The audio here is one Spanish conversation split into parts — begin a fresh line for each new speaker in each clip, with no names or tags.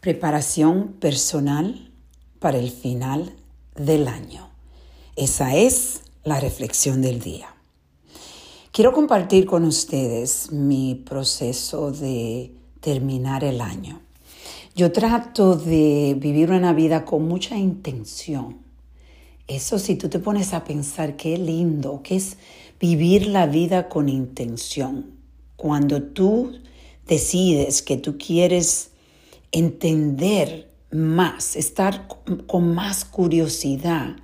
Preparación personal para el final del año. Esa es la reflexión del día. Quiero compartir con ustedes mi proceso de terminar el año. Yo trato de vivir una vida con mucha intención. Eso si tú te pones a pensar qué lindo, que es vivir la vida con intención. Cuando tú decides que tú quieres entender más, estar con más curiosidad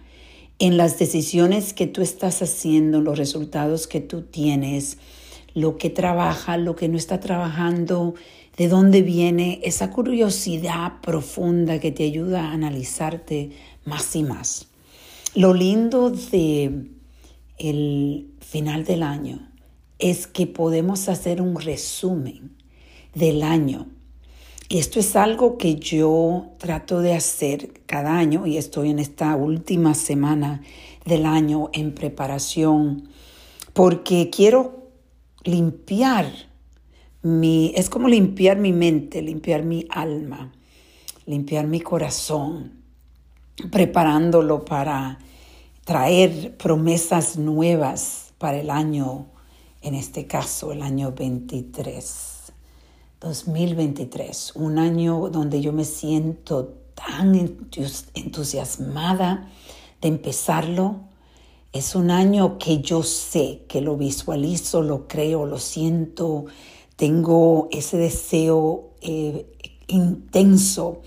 en las decisiones que tú estás haciendo, los resultados que tú tienes, lo que trabaja, lo que no está trabajando, de dónde viene esa curiosidad profunda que te ayuda a analizarte más y más. Lo lindo de el final del año es que podemos hacer un resumen del año esto es algo que yo trato de hacer cada año y estoy en esta última semana del año en preparación porque quiero limpiar mi, es como limpiar mi mente, limpiar mi alma, limpiar mi corazón, preparándolo para traer promesas nuevas para el año, en este caso el año 23. 2023, un año donde yo me siento tan entusiasmada de empezarlo. Es un año que yo sé, que lo visualizo, lo creo, lo siento, tengo ese deseo eh, intenso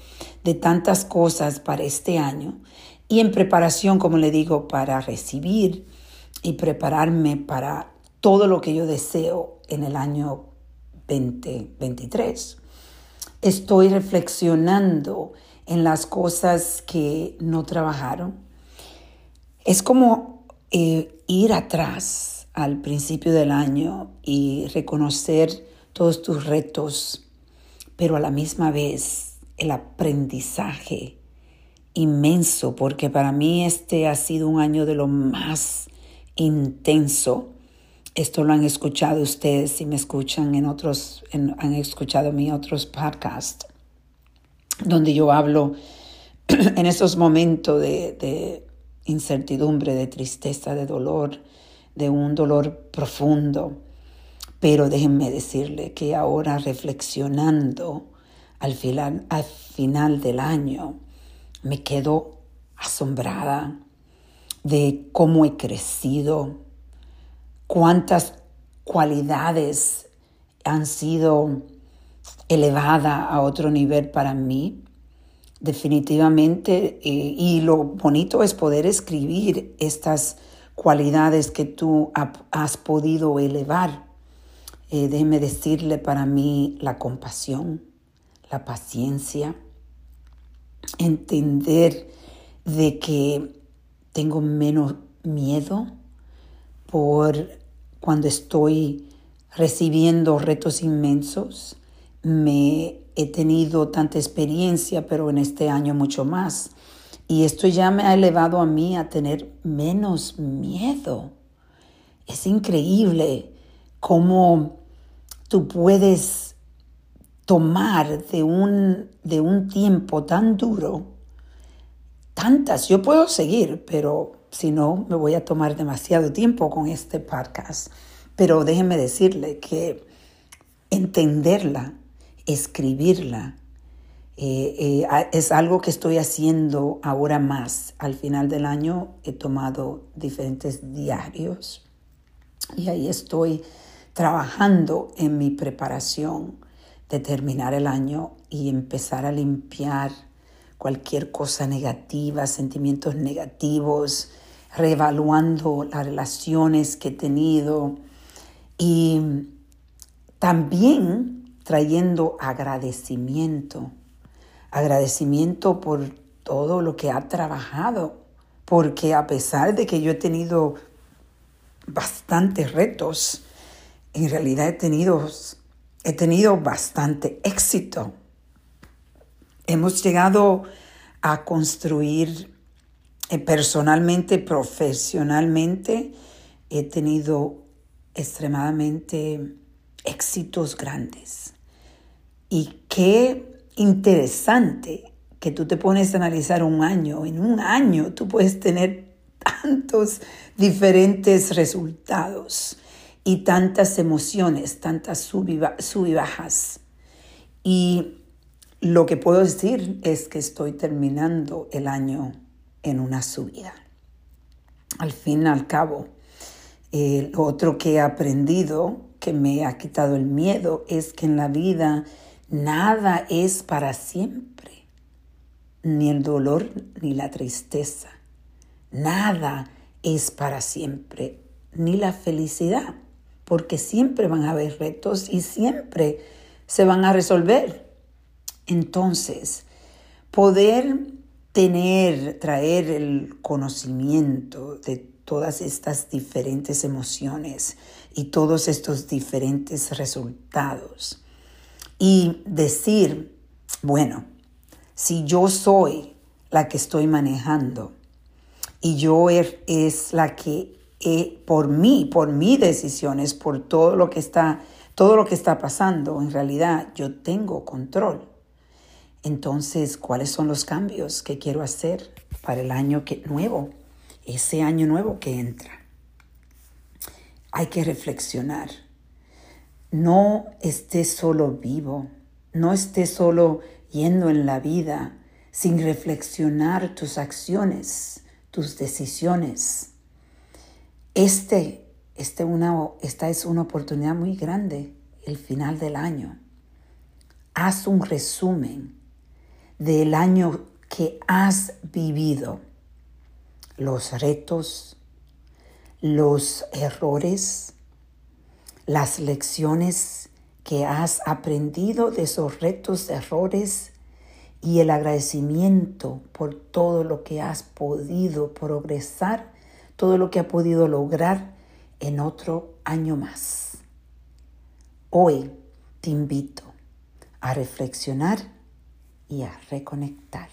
de tantas cosas para este año y en preparación, como le digo, para recibir y prepararme para todo lo que yo deseo en el año 2023. Estoy reflexionando en las cosas que no trabajaron. Es como eh, ir atrás al principio del año y reconocer todos tus retos, pero a la misma vez el aprendizaje inmenso, porque para mí este ha sido un año de lo más intenso esto lo han escuchado ustedes si me escuchan en otros, han escuchado mis otros podcasts, donde yo hablo en esos momentos de, de incertidumbre, de tristeza, de dolor, de un dolor profundo. Pero déjenme decirle que ahora reflexionando al final, al final del año, me quedo asombrada de cómo he crecido, cuántas cualidades han sido elevadas a otro nivel para mí. Definitivamente, eh, y lo bonito es poder escribir estas cualidades que tú has podido elevar. Eh, déjeme decirle para mí la compasión, la paciencia, entender de que tengo menos miedo, por cuando estoy recibiendo retos inmensos. Me he tenido tanta experiencia, pero en este año mucho más. Y esto ya me ha elevado a mí a tener menos miedo. Es increíble cómo tú puedes tomar de un, de un tiempo tan duro tantas. Yo puedo seguir, pero si no, me voy a tomar demasiado tiempo con este podcast. Pero déjenme decirle que entenderla, escribirla, eh, eh, es algo que estoy haciendo ahora más. Al final del año he tomado diferentes diarios y ahí estoy trabajando en mi preparación de terminar el año y empezar a limpiar cualquier cosa negativa, sentimientos negativos, reevaluando las relaciones que he tenido y también trayendo agradecimiento, agradecimiento por todo lo que ha trabajado, porque a pesar de que yo he tenido bastantes retos, en realidad he tenido, he tenido bastante éxito. Hemos llegado a construir eh, personalmente, profesionalmente, he tenido extremadamente éxitos grandes. Y qué interesante que tú te pones a analizar un año. En un año tú puedes tener tantos diferentes resultados y tantas emociones, tantas sub y bajas. Y lo que puedo decir es que estoy terminando el año en una subida. Al fin y al cabo, eh, lo otro que he aprendido, que me ha quitado el miedo, es que en la vida nada es para siempre, ni el dolor ni la tristeza. Nada es para siempre, ni la felicidad, porque siempre van a haber retos y siempre se van a resolver. Entonces, poder tener, traer el conocimiento de todas estas diferentes emociones y todos estos diferentes resultados y decir, bueno, si yo soy la que estoy manejando y yo er, es la que por mí, por mis decisiones, por todo lo que está todo lo que está pasando, en realidad yo tengo control. Entonces, ¿cuáles son los cambios que quiero hacer para el año que, nuevo, ese año nuevo que entra? Hay que reflexionar. No estés solo vivo, no estés solo yendo en la vida sin reflexionar tus acciones, tus decisiones. Este este esta es una oportunidad muy grande, el final del año. Haz un resumen del año que has vivido, los retos, los errores, las lecciones que has aprendido de esos retos, errores y el agradecimiento por todo lo que has podido progresar, todo lo que has podido lograr en otro año más. Hoy te invito a reflexionar y a reconectar.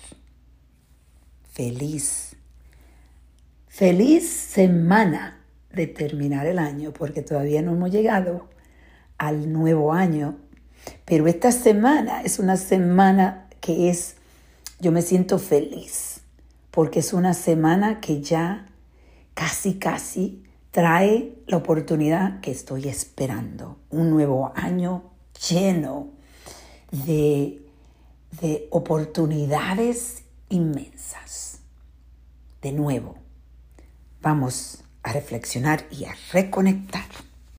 Feliz, feliz semana de terminar el año, porque todavía no hemos llegado al nuevo año, pero esta semana es una semana que es, yo me siento feliz, porque es una semana que ya casi, casi trae la oportunidad que estoy esperando, un nuevo año lleno de, de oportunidades inmensas. De nuevo, vamos a reflexionar y a reconectar.